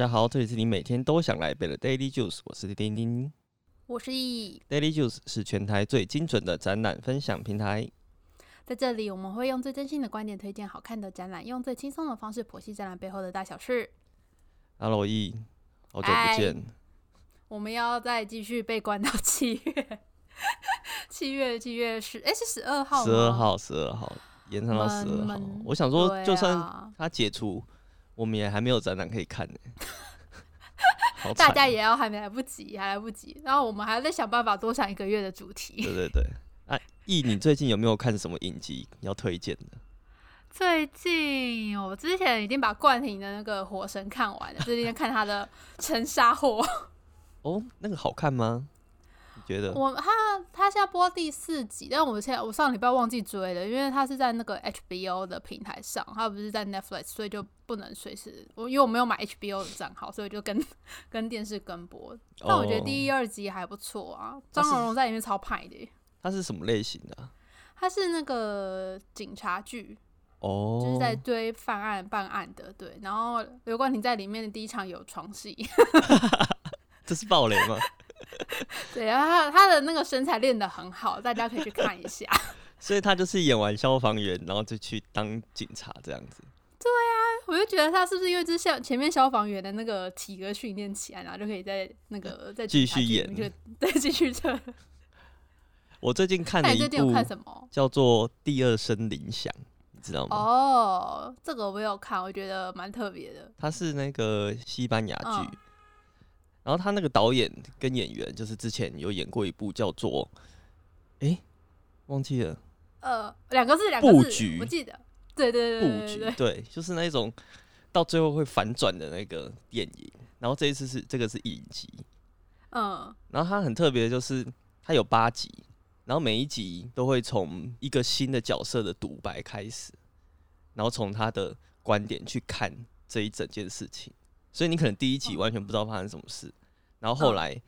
家好，这里是你每天都想来背的 Daily Juice，我是丁丁。我是易，Daily Juice 是全台最精准的展览分享平台。在这里我们会用最真心的观点推荐好看的展览，用最轻松的方式剖析展览背后的大小事。Hello 易，好久不嗨见。我们要再继续被关到七月，七月七月十，哎是十二号吗，十二号，十二号延长到十二号。我想说，就算啊他解除，我们也还没有展览可以看呢。好大家也要还没来不及，还来不及。然后我们还要再想办法多想一个月的主题。对对对。哎，易，你最近有没有看什么影集要推荐的？最近我之前已经把冠廷的那个《火神》看完了，最近在看他的《沉沙火》。哦，那个好看吗？你觉得？我他他现在播第四集，但我现在我上礼拜忘记追了，因为他是在那个 HBO 的平台上，他不是在 Netflix，所以就不能随时我因为我没有买 HBO 的账号，所以就跟跟电视跟播。但我觉得第一、二集还不错啊，张荣荣在里面超派的耶，它是什么类型的啊、他是那个警察剧，哦，就是在追犯案办案的，对。然后刘冠廷在里面的第一场有床戏，这是暴雷吗？对，然后他他的那个身材练得很好，大家可以去看一下。所以他就是演完消防员，然后就去当警察这样子。我就觉得他是不是因为之前前面消防员的那个体格训练起来，然后就可以在那个再继续演 对继续这。我最近看了一那你最近有部看什么？叫做《第二声铃响》，你知道吗？哦，这个我有看，我觉得蛮特别的。它是那个西班牙剧，嗯然后他那个导演跟演员就是之前有演过一部叫做，诶，忘记了呃，两个字，两个字，布局我记得。对对对布对对对，局对，就是那种到最后会反转的那个电影。然后这一次是这个是影集，嗯。然后它很特别，就是它有八集，然后每一集都会从一个新的角色的独白开始，然后从他的观点去看这一整件事情，所以你可能第一集哦完全不知道发生什么事，然后后嗯。来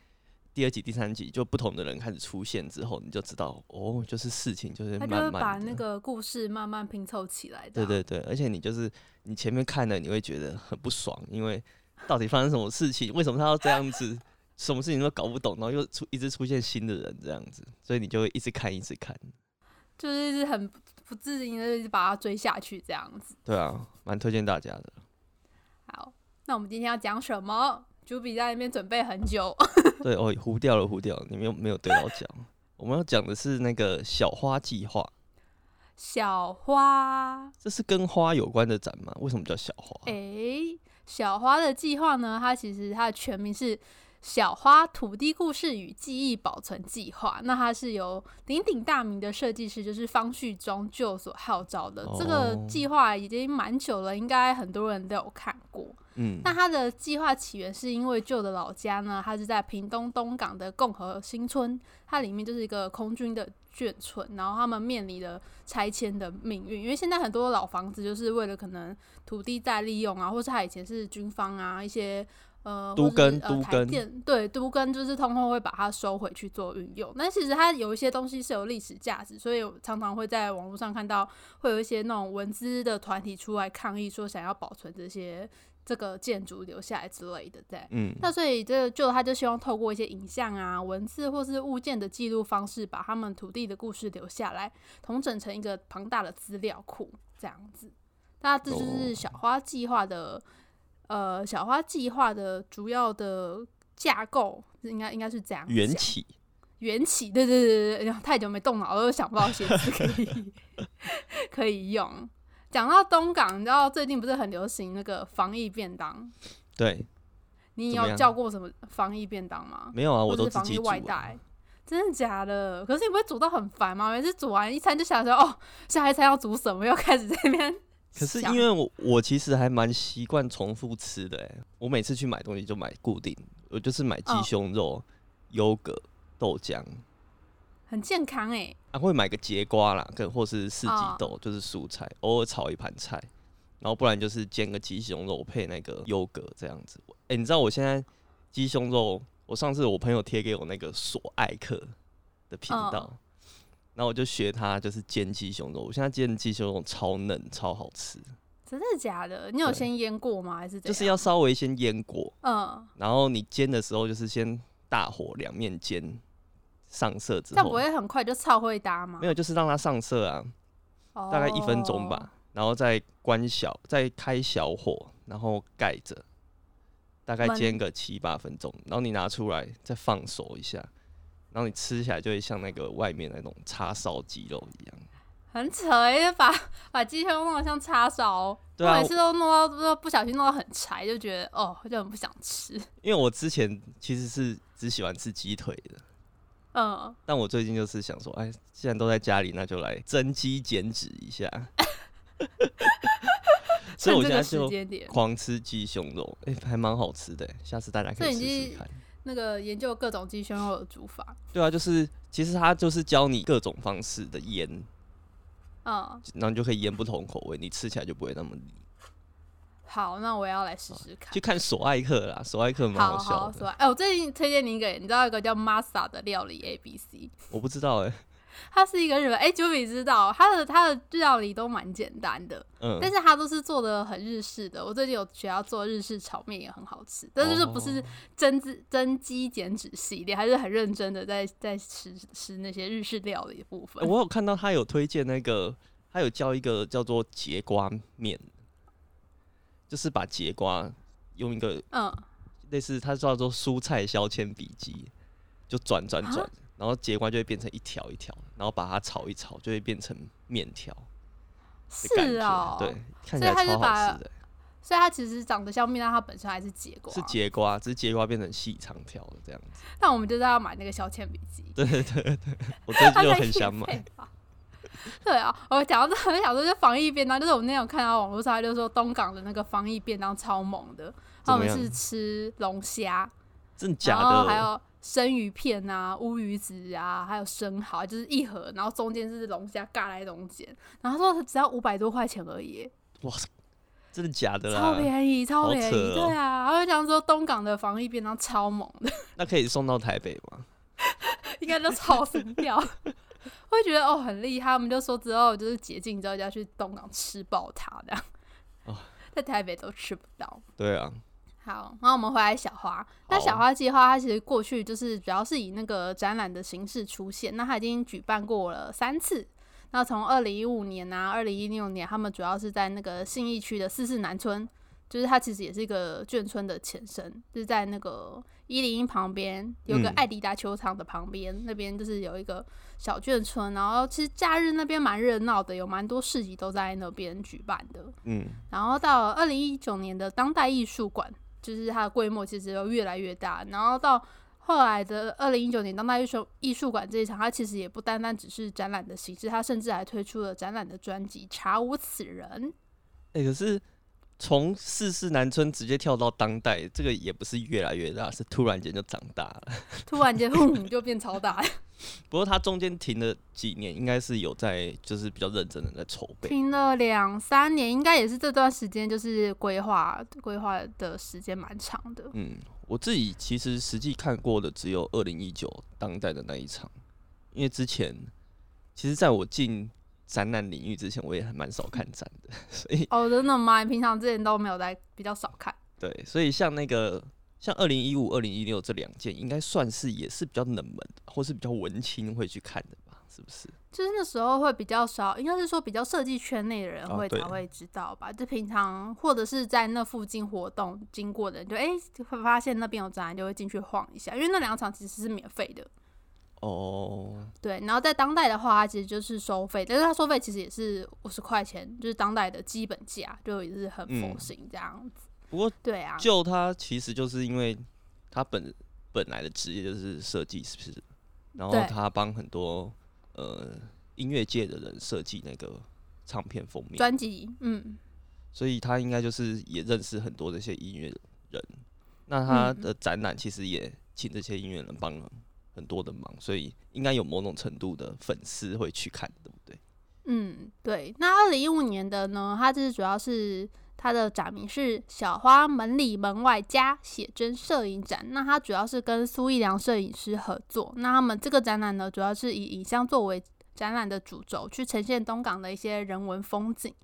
第二集、第三集就不同的人开始出现之后，你就知道哦，就是事情就是他慢慢就会把那个故事慢慢拼凑起来的。对对对，而且你就是你前面看了，你会觉得很不爽，因为到底发生什么事情？为什么他要这样子？什么事情都搞不懂，然后又出一直出现新的人这样子，所以你就会一直看，一直看。就是一直很不不自禁的把它追下去这样子。对啊，蛮推荐大家的。好，那我们今天要讲什么？朱比在那边准备很久。对哦，糊掉了，糊掉了，你没有没有对到讲。我们要讲的是那个小花计划，小花，这是跟花有关的展吗？为什么叫小花？诶，小花的计划呢？它其实它的全名是小花土地故事与记忆保存计划。那它是由鼎鼎大名的设计师，就是方旭中就所号召的。这个哦计划已经蛮久了，应该很多人都有看过。嗯，那它的计划起源是因为旧的老家呢，它是在屏东东港的共和新村，它里面就是一个空军的眷村，然后他们面临了拆迁的命运，因为现在很多老房子就是为了可能土地再利用啊，或是它以前是军方啊一些。呃，都跟呃台电对都跟就是通通会把它收回去做运用，但其实它有一些东西是有历史价值，所以常常会在网络上看到会有一些那种文资的团体出来抗议，说想要保存这些这个建筑留下来之类的，对。嗯，那所以这就他就希望透过一些影像啊、文字或是物件的记录方式，把他们土地的故事留下来，统整成一个庞大的资料库，这样子。那这就是哦小花计划的，呃，小花计划的主要的架构，应该应该是这样讲缘起。缘起，对对对对对，太久没动脑了，都想不到写词可以可以用。讲到东港，你知道最近不是很流行那个防疫便当？对，你有叫过什么防疫便当吗？没有啊，我都自己煮、是防疫外啊。带？真的假的？可是你不会煮到很烦吗？每次煮完一餐就想说，哦，下一餐要煮什么？又开始在那边 可是因为我我其实还蛮习惯重复吃的哎，我每次去买东西就买固定，我就是买鸡嗯胸肉、优格、豆浆，很健康哎。啊会买个节瓜啦，跟或是四季哦豆，就是蔬菜，偶尔炒一盘菜，然后不然就是煎个鸡胸肉配那个优格这样子。哎、你知道我现在鸡胸肉，我上次我朋友贴给我那个索爱克的频道，嗯然后我就学他就是煎鸡胸肉，我现在煎的鸡胸肉超嫩，超好吃。真的假的？你有先腌过吗？还是就是要稍微先腌过，嗯，然后你煎的时候就是先大火两面煎，上色之后这样不会很快就超会搭吗？没有，就是让它上色啊，有大概一分钟哦吧，然后再关小，再开小火，然后盖着，大概煎个七八分钟，然后你拿出来再放熟一下，然后你吃起来就会像那个外面那种叉烧鸡肉一样。很扯哎、把把鸡胸弄得像叉烧，对啊我每次都弄到都不小心弄到很柴，就觉得哦，就很不想吃。因为我之前其实是只喜欢吃鸡腿的，嗯，但我最近就是想说，哎，既然都在家里，那就来增肌减脂一下。所以我现在就，狂吃鸡胸肉，哎、还蛮好吃的，下次大家可以试试看。那个研究各种鸡胸肉的煮法，对啊，就是其实它就是教你各种方式的腌，嗯，然后你就可以腌不同口味，你吃起来就不会那么腻。好，那我也要来试试看去。看索爱克啦，索爱克蛮好笑的。好说，哎、我最近推荐你一个，你知道一个叫 Masa 的料理 A B C，我不知道哎、它是一个日本，哎、九比知道，它的它的料理都蛮简单的，嗯，但是它都是做的很日式的。我最近有学要做日式炒面，也很好吃，但是就是不是哦增脂增肌减脂系列，还是很认真的在在吃吃那些日式料理的部分。欸我有看到他有推荐那个，他有教一个叫做节瓜面，就是把节瓜用一个嗯，类似它叫做蔬菜削铅笔机，就转转转啊，然后节瓜就会变成一条一条，然后把它炒一炒，就会变成面条。是哦，对，，看起来超好吃的。所以它其实长得像面，但它本身还是结瓜。是节瓜，只是节瓜变成细长条的这样子。那我们就是要买那个削铅笔机。对对对对，我最近 就很想买。对啊，我讲到这很想说，就防疫便当，就是我们那天有看到网络上，他就说东港的那个防疫便当超猛的，他们是吃龙虾，然真的假的？后还有生鱼片啊、乌鱼子啊，还有生蚝，就是一盒，然后中间是龙虾尬在中间，然后他说只要五百多块钱而已，哇塞，真的假的超？便宜，超便宜，对啊，他就讲说东港的防疫便当超猛的，那可以送到台北吗？应该都超神掉。我会觉得哦很厉害，我们就说之后就是解禁之后就要去东港吃爆它的，哦 在台北都吃不到。对啊，好，然后我们回来小花。那小花计划它其实过去就是主要是以那个展览的形式出现，那它已经举办过了三次。那从二零一五年啊，二零一六年，他们主要是在那个信义区的四四南村，就是它其实也是一个眷村的前身，就是在那个一零一旁边有个嗯艾迪达球场的旁边，那边就是有一个小眷村，然后其实假日那边蛮热闹的，有蛮多市集都在那边举办的。嗯，然后到二零一九年的当代艺术馆，就是它的规模其实又越来越大。然后到后来的二零一九年当代艺术艺术馆这一场，它其实也不单单只是展览的形式，它甚至还推出了展览的专辑《查无此人》。哎、可是从四四南村直接跳到当代，这个也不是越来越大，是突然间就长大了。突然间，轰就变超大了，不过他中间停了几年，应该是有在就是比较认真的在筹备。停了两三年，应该也是这段时间就是规划规划的时间蛮长的。嗯，我自己其实实际看过的只有二零一九当代的那一场，因为之前其实在我进展览领域之前，我也还蛮少看展的，所以哦，真的吗？你平常之前都没有在比较少看？对，所以像那个像二零一五、二零一六这两件，应该算是也是比较冷门的，或是比较文青会去看的吧？是不是？就是那时候会比较少，应该是说比较设计圈内的人会才会知道吧。就平常或者是在那附近活动经过的人就，哎就会发现那边有展览，就会进去晃一下，因为那两场其实是免费的。哦，对，然后在当代的话，它其实就是收费，但是它收费其实也是五十块钱，就是当代的基本价，就也是很佛嗯心这样子。不过对啊，就他其实就是因为他本本来的职业就是设计师，然后他帮很多呃音乐界的人设计那个唱片封面，专辑，嗯，所以他应该就是也认识很多这些音乐人。那他嗯的展览其实也请这些音乐人帮了很多的忙，所以应该有某种程度的粉丝会去看，对不对？嗯，对。那二零一五年的呢，它就是主要是它的展名是“小花门里门外加写真摄影展”。那它主要是跟苏一良摄影师合作。那他们这个展览呢，主要是以影像作为展览的主轴，去呈现东港的一些人文风景。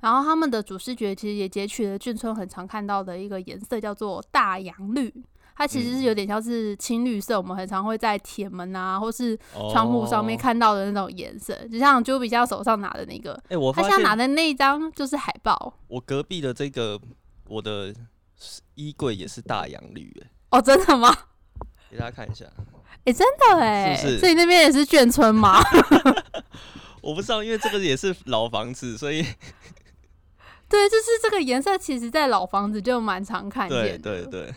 然后他们的主视觉其实也截取了眷村很常看到的一个颜色，叫做大洋绿。它其实是有点像是青绿色，我们很常会在铁门啊，或是窗户上面看到的那种颜色，就像就比较手上拿的那个，哎，我他现在拿的那一张就是海报。我隔壁的这个，我的衣柜也是大洋绿，哎，哦，真的吗？给大家看一下，哎，真的哎，是不是？所以那边也是眷村吗？我不知道，因为这个也是老房子，所以对，就是这个颜色，其实在老房子就蛮常看见的，对对。对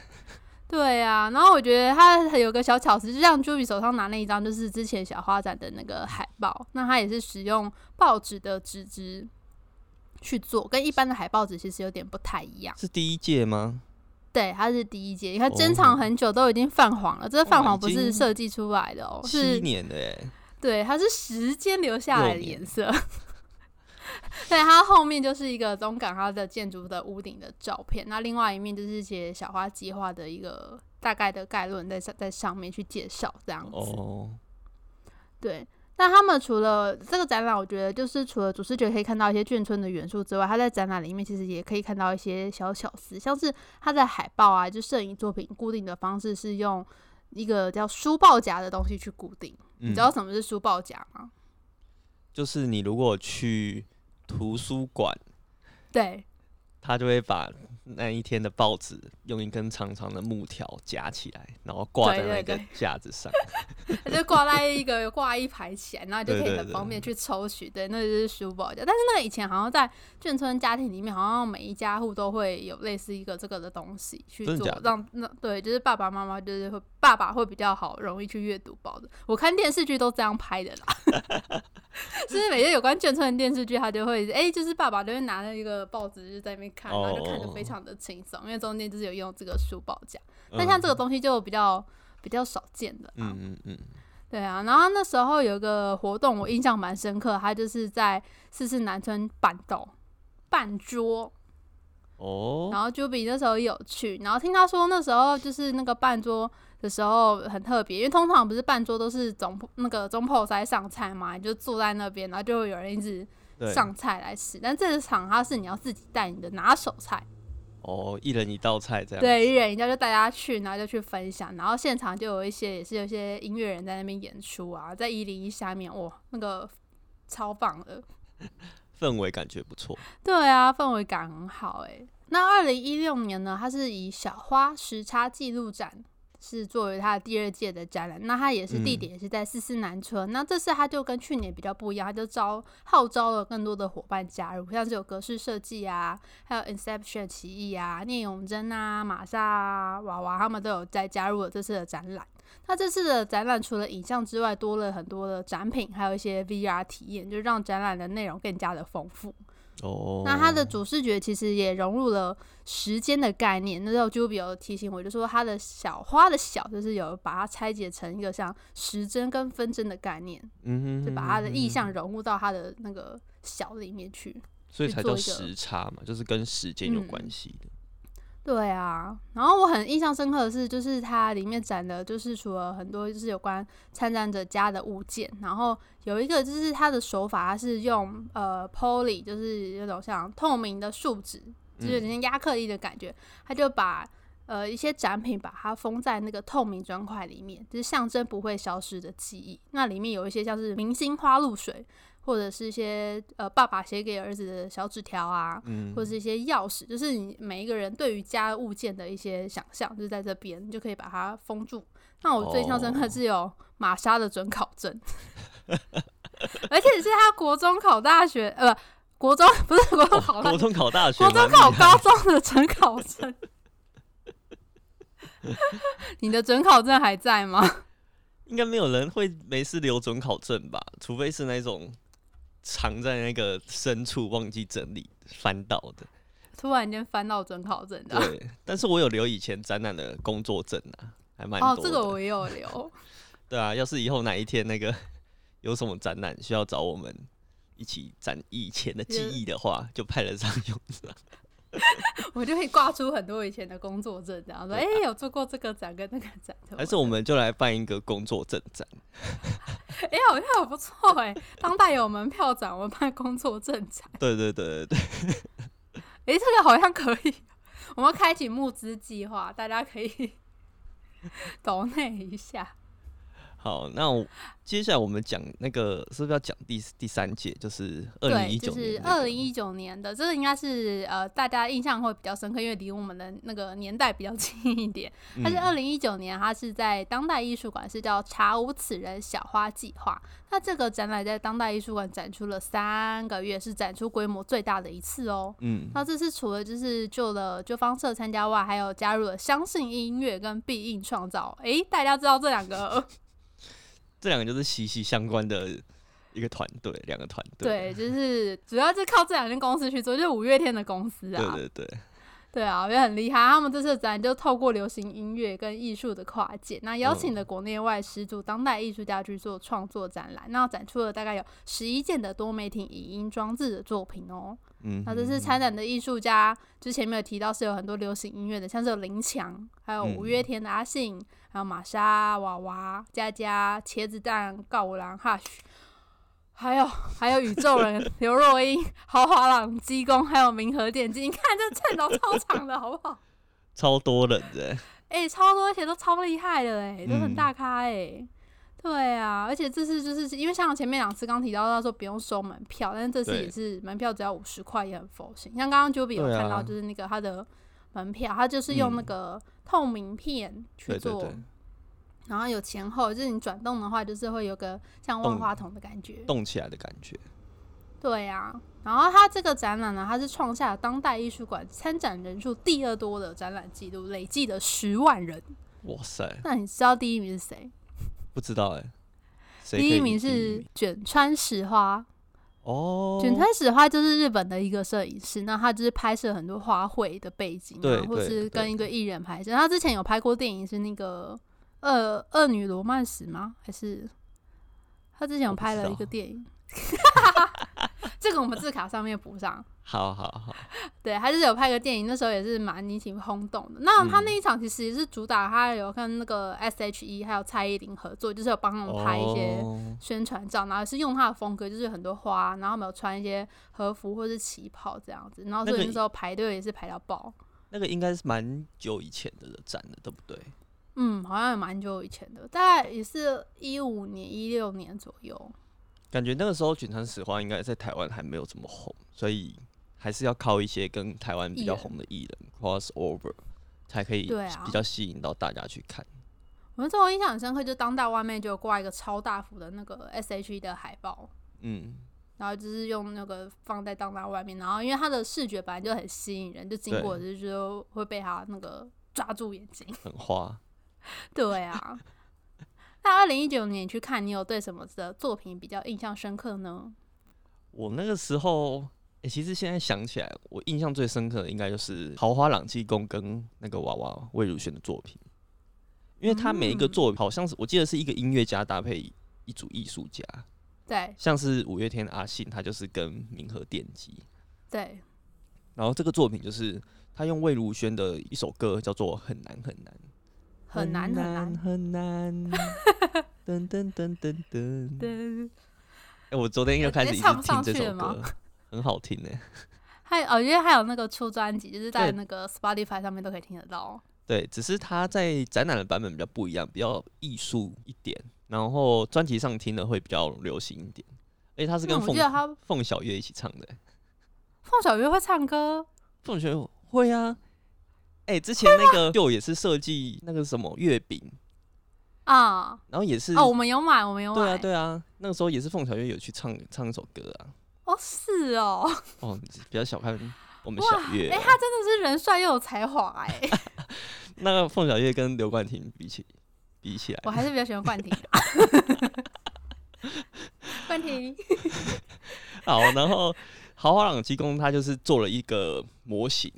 啊，然后我觉得他有个小巧思，就像 Juby 手上拿那一张，就是之前小花展的那个海报。那他也是使用报纸的纸质去做，跟一般的海报纸其实有点不太一样。是第一届吗？对，它是第一届。你看珍藏很久，都已经泛黄了。这个泛黄不是设计出来的哦，是七年的哎。对，它是时间留下来的颜色。对，它后面就是一个中港它的建筑的屋顶的照片，那另外一面就是写小花计划的一个大概的概论在在上面去介绍这样子。哦，对。那他们除了这个展览，我觉得就是除了主视觉可以看到一些眷村的元素之外，他在展览里面其实也可以看到一些小巧思，像是他在海报啊，就摄影作品固定的方式是用一个叫书报夹的东西去固定。你知道什么是书报夹吗？就是你如果去。图书馆，对，他就会把那一天的报纸用一根长长的木条夹起来，然后挂在那个架子上，他就挂在一个挂一排起来，然后就可以很方便去抽取。对，那就是书包夹。但是那个以前好像在眷村家庭里面，好像每一家户都会有类似一个这个的东西去做，让那对，就是爸爸妈妈就是会爸爸会比较好容易去阅读报的。我看电视剧都这样拍的啦。就是每天有关眷村的电视剧，他就会哎，就是爸爸就会拿着一个报纸就在那边看，然后就看得非常的轻松，因为中间就是有用这个书报夹。但像这个东西就比较比较少见的。嗯嗯嗯。对啊，然后那时候有一个活动，我印象蛮深刻，他就是在四四南村办斗办桌。哦。然后就比那时候有趣，然后听他说那时候就是那个办桌。的时候很特别，因为通常不是半桌都是总那个中破塞上菜嘛，你就坐在那边，然后就会有人一直上菜来吃。但这场它是你要自己带你的拿手菜，哦，一人一道菜这样。对，一人一道就带大家去，然后就去分享，然后现场就有一些也是有一些音乐人在那边演出啊，在一零一下面，哇，那个超棒的，氛围感觉不错。对啊，氛围感很好哎。那二零一六年呢，它是以小花时差记录展。是作为他的第二届的展览，那他也是地点也是在四四南村。那这次他就跟去年比较不一样，他就招号召了更多的伙伴加入，像是有格式设计啊，还有 Inception 奇艺啊、聂永贞啊、玛莎啊、娃娃他们都有在加入了这次的展览。那这次的展览除了影像之外，多了很多的展品，还有一些 VR 体验，就让展览的内容更加的丰富。哦，那它的主视觉其实也融入了时间的概念。那时候 Juby 有提醒我，就说他的小花的小，就是有把它拆解成一个像时针跟分针的概念，嗯哼，就把它的意象融入到它的那个小里面去，所以才叫时差嘛，就是跟时间有关系的。对啊，然后我很印象深刻的是，就是它里面展的，就是除了很多就是有关参展者家的物件，然后有一个就是它的手法，它是用呃 poly，就是那种像透明的树脂，就是有点亚克力的感觉，他就把呃一些展品把它封在那个透明砖块里面，就是象征不会消失的记忆。那里面有一些像是明星花露水。或者是一些呃，爸爸写给儿子的小纸条啊，嗯或者是一些钥匙，就是你每一个人对于家物件的一些想象，就是在这边，你就可以把它封住。那我最印象深刻是有玛莎的准考证，而且是他国中考大学，呃，国中不是国中考，国中考大学，国中考高中的准考证。你的准考证还在吗？应该没有人会没事留准考证吧，除非是那种。藏在那个深处忘记整理翻到的，突然间翻到准考证的。对，但是我有留以前展览的工作证啊，还蛮多。哦，这个我也有留。对啊，要是以后哪一天那个有什么展览需要找我们一起展以前的记忆的话，就派得上用场。我就可以挂出很多以前的工作证，然后说：“哎，有做过这个展跟那个展。”还是我们就来办一个工作证展。哎、好像很不错哎、当代有门票展，我们办工作证展。对对对对对，哎、这个好像可以，我们开启募资计划，大家可以抖内一下。好，那我接下来我们讲那个是不是要讲第第三届，就是二零对，一就是九年、二零一九年的，这个应该是呃大家印象会比较深刻，因为离我们的那个年代比较 近一点。它是嗯二零一九年，它是在当代艺术馆，是叫“查无此人小花计划”。那这个展览在当代艺术馆展出了三个月，是展出规模最大的一次哦。嗯，那这次除了就是就了就方社参加外，还有加入了相信音乐跟必应创造。诶，大家知道这两个这两个就是息息相关的一个团队，两个团队。对，就是主要是靠这两间公司去做，就是五月天的公司啊。对对对，对啊，我觉得很厉害。他们这次的展就透过流行音乐跟艺术的跨界，那邀请了国内外十组当代艺术家去做创作展览，那展出了大概有十一件的多媒体影音装置的作品哦。嗯，那这次参展的艺术家，之前没有提到是有很多流行音乐的，像是有林强，还有五月天的阿信，还有玛莎、娃娃、佳佳、茄子蛋、告五郎、Hush。还有还有宇宙人刘若英、豪华朗鸡公，还有明和电机，你看这阵容超长的好不好？超多人的，哎、超多，而且都超厉害的哎，都很嗯大咖哎。对啊，而且这次就是因为像前面两次刚提到，他说不用收门票，但是这次也是门票只要五十块，也很佛心。像刚刚 Juby 有对啊看到，就是那个他的门票，他就是用那嗯个透明片去做，然后有前后，就是你转动的话，就是会有个像万花筒的感觉。动起来的感觉。对啊，然后他这个展览呢，他是创下了当代艺术馆参展人数第二多的展览记录，累计的十万人。哇塞，那你知道第一名是谁？不知道哎、第一名是卷川石花。哦，卷川石花就是日本的一个摄影师，那他就是拍摄很多花卉的背景、啊，对或是跟一个艺人拍摄。他之前有拍过电影，是那个《恶恶女罗曼史》吗？还是他之前有拍了一个电影？这个我们字卡上面补上。好好好，对，他就是有拍个电影，那时候也是蛮引起轰动的。那他嗯那一场其实也是主打，他有跟那个 S.H.E 还有蔡依林合作，就是有帮他们拍一些哦宣传照，然后是用他的风格，就是很多花，然后没有穿一些和服或是旗袍这样子，然后所那个以那时候排队也是排到爆。那个应该是蛮久以前的展了，对不对？嗯，好像也蛮久以前的，大概也是一五年、一六年左右。感觉那个时候卷川石花应该在台湾还没有这么红，所以还是要靠一些跟台湾比较红的艺人 cross over，才可以比较吸引到大家去看。我那时候印象很深刻，就当代外面就挂一个超大幅的那个 S.H.E 的海报，嗯，然后就是用那个放在当当外面，然后因为它的视觉本来就很吸引人，就经过就就会被它那个抓住眼睛。很花。对啊，那二零一九年去看，你有对什么的作品比较印象深刻呢？我那个时候，诶、其实现在想起来，我印象最深刻的应该就是豪华朗气宫跟那个娃娃魏如萱的作品，因为他每一个嗯。作品好像是我记得是一个音乐家搭配一组艺术家，对。像是五月天的阿信，他就是跟明和电机，对，然后这个作品就是他用魏如萱的一首歌叫做《很难很难》。很难很难。很难，噔噔噔噔噔。对，哎、我昨天又开始一直听这首歌，很好听呢。还有哦，因为还有那个出专辑，就是在那个 Spotify 上面都可以听得到。对，只是它在展览的版本比较不一样，比较艺术一点，然后专辑上听的会比较流行一点。而且它是嗯跟凤凤小岳一起唱的、凤小岳会唱歌，凤小岳会啊，哎、之前那个就也是设计那个什么月饼，啊，然后也是哦，我们有买，我们有买。对啊对啊，那个时候也是凤小岳有去唱唱一首歌啊。哦，是哦，哦，你比较小看我们哇小，月、哎、哦。他真的是人帅又有才华哎、那个凤小月跟刘冠廷比起比起来我，还是比较喜欢冠廷。冠廷，好，然后豪华朗基宫它就是做了一个模型，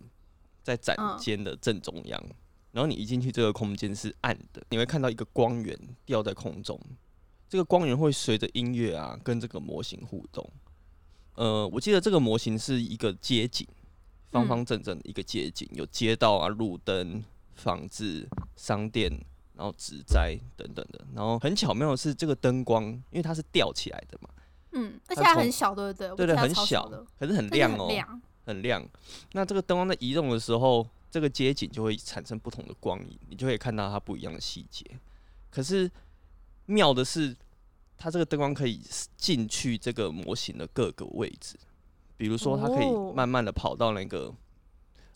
在展嗯间的正中央。然后你一进去，这个空间是暗的，你会看到一个光源吊在空中。这个光源会随着音乐啊，跟这个模型互动。呃，我记得这个模型是一个街景，方方正正的一个街景，有街道啊、路灯、房子、商店，然后植栽等等的。然后很巧妙的是，这个灯光因为它是吊起来的嘛，嗯，而且它很小，对不对？对对，很小，，可是很亮哦，很亮。很亮。那这个灯光在移动的时候，这个街景就会产生不同的光影，你就可以看到它不一样的细节。可是妙的是，它这个灯光可以进去这个模型的各个位置，比如说它可以哦慢慢的跑到那个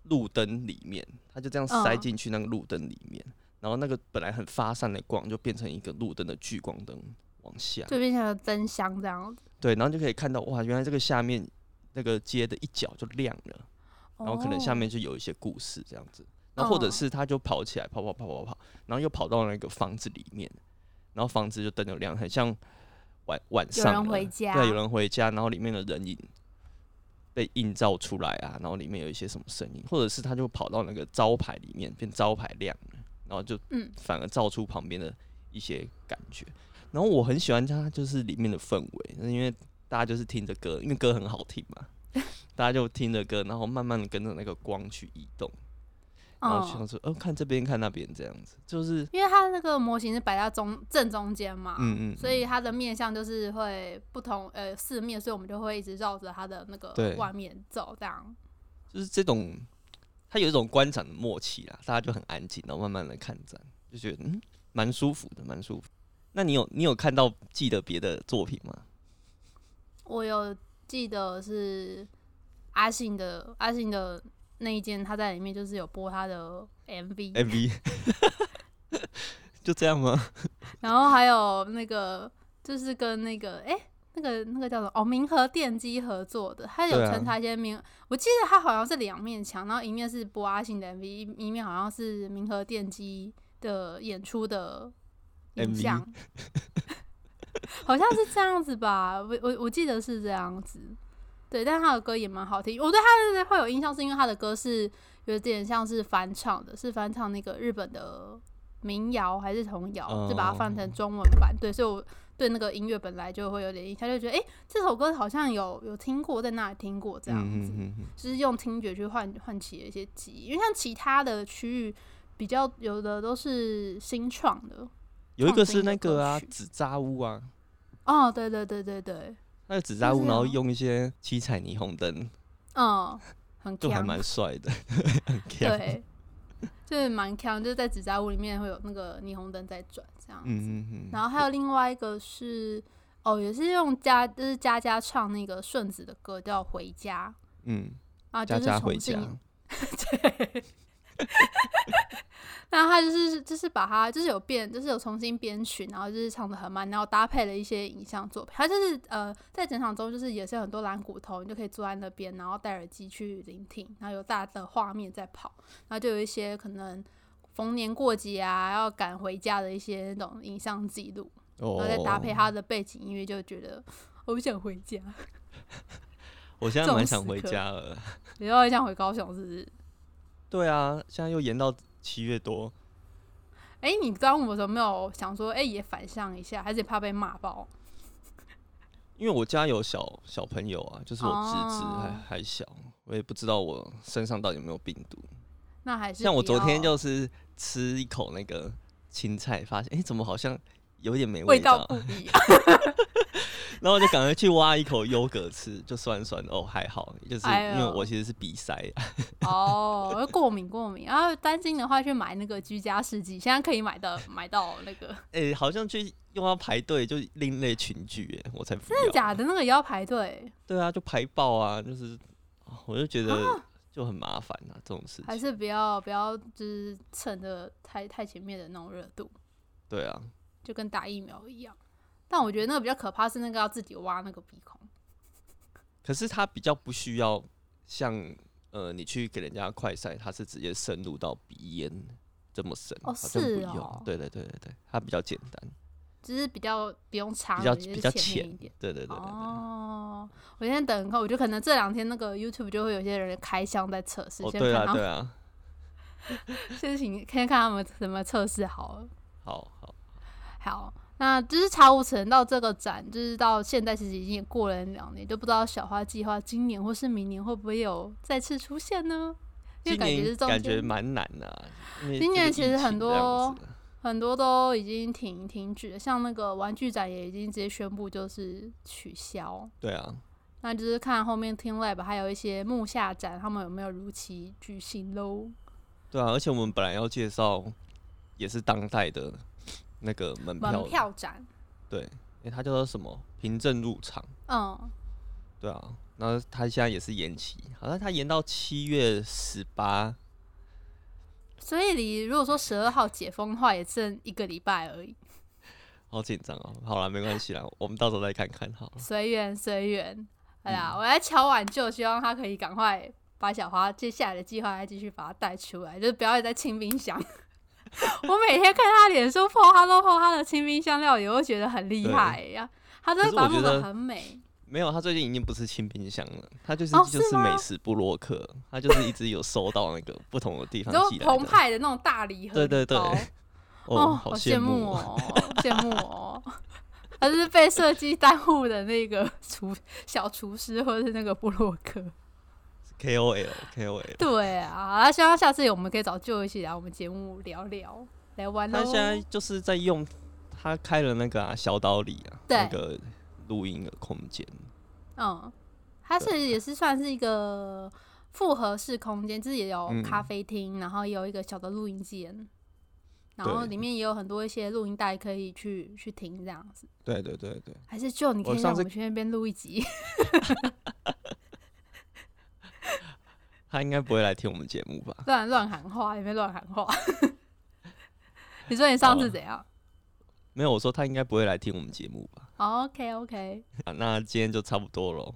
路灯里面，它就这样塞嗯进去那个路灯里面，然后那个本来很发散的光就变成一个路灯的聚光灯往下。就变成了灯箱这样子。对，然后就可以看到哇，原来这个下面那个街的一角就亮了。然后可能下面哦就有一些故事这样子，然后或者嗯是它就跑起来，跑跑跑跑跑，然后又跑到那个房子里面，然后房子就灯就亮，很像晚晚有人上了回家对，有人回家，然后里面的人影被映照出来啊，然后里面有一些什么声音，或者是他就跑到那个招牌里面，变招牌亮了，然后就嗯反而照出旁边的一些感觉。然后我很喜欢它，就是里面的氛围，因为大家就是听着歌，因为歌很好听嘛，大家就听着歌，然后慢慢的跟着那个光去移动，然后说，哦，看这边看那边这样子，就是因为它那个模型是摆在中正中间嘛，嗯嗯，所以它的面向就是会不同呃四面，所以我们就会一直绕着它的那个外面走，这样。就是这种，它有一种观展的默契啦，大家就很安静，然后慢慢的看展，就觉得嗯，蛮舒服的，蛮舒服。那你有你有看到记得别的作品吗？我有记得是阿信的阿信的那一间，他在里面就是有播他的 MV，、MV，就这样吗？然后还有那个就是跟那个哎、那个那个叫什么？哦，明和电机合作的，他有穿插一些明，我记得他好像是两面墙，然后一面是播阿信的 MV，一一面好像是明和电机的演出的影像，好像是这样子吧，我我我记得是这样子。对，但他的歌也蛮好听，我对他的会有印象，是因为他的歌是有点像是翻唱的，是翻唱那个日本的民谣还是童谣，就把它翻成中文版。对，所以我对那个音乐本来就会有点印象，就觉得诶，这首歌好像有有听过，在那里听过这样子，就是用听觉去唤唤起了一些记忆。因为像其他的区域，比较有的都是新创的。有一个是那个啊，纸扎屋啊，哦，对对对对对，那个纸扎屋，然后用一些七彩霓虹灯，嗯，很就还蛮帅的，很强。对，就是蛮强，就是在纸扎屋里面会有那个霓虹灯在转这样子。嗯嗯嗯，然后还有另外一个是，哦，也是用佳，就是佳佳唱那个顺子的歌叫《回家嗯，》啊，就是家家回家，对。然后他就是就是把它就是有变，就是有重新编曲，然后就是唱的很慢，然后搭配了一些影像作品。他就是呃在整场中就是也是有很多蓝骨头，你就可以坐在那边，然后戴耳机去聆听，然后有大的画面在跑，然后就有一些可能逢年过节啊要赶回家的一些那种影像记录，然哦后再搭配他的背景音乐，就觉得我想回家，我现在蛮想回家了。你要想回高雄，是不是？对啊，现在又延到七月多，哎、你端午的时候没有想说，哎、也反向一下，还是怕被骂爆？因为我家有小小朋友啊，就是我侄子还、哦还小，我也不知道我身上到底有没有病毒。那还是像我昨天就是吃一口那个青菜，发现哎、诶怎么好像有点没味道，道不一样。然后我就赶快去挖一口优格吃，就酸酸的哦，还好，就是因为我其实是鼻塞，哦，过敏过敏，然后担心的话去买那个居家试剂，现在可以买到买到那个，哎、好像去又要排队，就另类群聚，哎，我才。真的假的？那个也要排队，对啊，就排爆啊，就是，哦我就觉得就很麻烦啊，这种事情。还是不要不要就是趁着太太前面的那种热度，对啊，就跟打疫苗一样。但我觉得那个比较可怕是那个要自己挖那个鼻孔。可是它比较不需要像呃，你去给人家快塞，它是直接深入到鼻咽这么深，哦好像不是用。哦对对对对对，它比较简单，只是比较不用插比较比较浅一点。对对对对对。哦，我现在等看，我觉得可能这两天那个 YouTube 就会有些人开箱在测试，哦，对啊对啊，先请先看他们怎么测试好了。好好，好，那就是茶无城到这个展，就是到现在其实已经也过了两年，就不知道小花计划今年或是明年会不会有再次出现呢？因为感觉是感觉蛮难的、啊，今年其实很多很多都已经停停止了，像那个玩具展也已经直接宣布就是取消。对啊，那就是看后面 Team Lab 还有一些木下展，他们有没有如期举行喽？对啊，而且我们本来要介绍也是当代的那个门票，门票展，对，因为它叫做什么凭证入场，嗯，对啊，然后它现在也是延期，好像它延到七月十八，所以你如果说十二号解封的话，也剩一个礼拜而已，好紧张哦。好了，没关系啦，我们到时候再看看好了。随缘随缘。哎呀，嗯我来敲碗就希望他可以赶快把小花接下来的计划再继续把它带出来，就是不要再清冰箱。我每天看他脸书 po，他都 po 他的清冰香料理，我会觉得很厉害呀。他真的把弄得可是我觉得很美。没有，他最近已经不是清冰箱了，他就是、哦就是美食布洛克，他就是一直有收到那个不同的地方 的。澎湃的那种大礼盒对对对哦，哦，好羡慕哦，羡慕哦。他是被设计耽误的那个厨小厨师，或者是那个布洛克。KOL KOL。对啊，那希望下次我们可以找舅一起来我们节目聊聊，来玩喽。他现在就是在用，他开了那个啊小岛里啊，对那个录音的空间。嗯，它是也是算是一个复合式空间，就是也有嗯咖啡厅，然后也有一个小的录音间，然后里面也有很多一些录音带可以去去听这样子。对对对对，还是就你可以让我们去那边录一集，他应该不会来听我们节目吧？乱乱喊话，里面乱喊话。你说你上次哦怎样、没有，我说他应该不会来听我们节目吧 OK，啊，那今天就差不多了。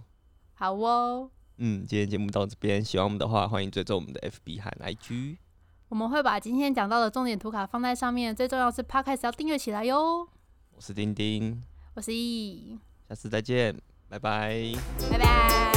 好哦，嗯，今天节目到这边，喜欢我们的话，欢迎追踪我们的 FB 和 IG。我们会把今天讲到的重点图卡放在上面，最重要是 Podcast 要订阅起来哟。我是丁丁，我是 E，下次再见，拜拜。拜拜。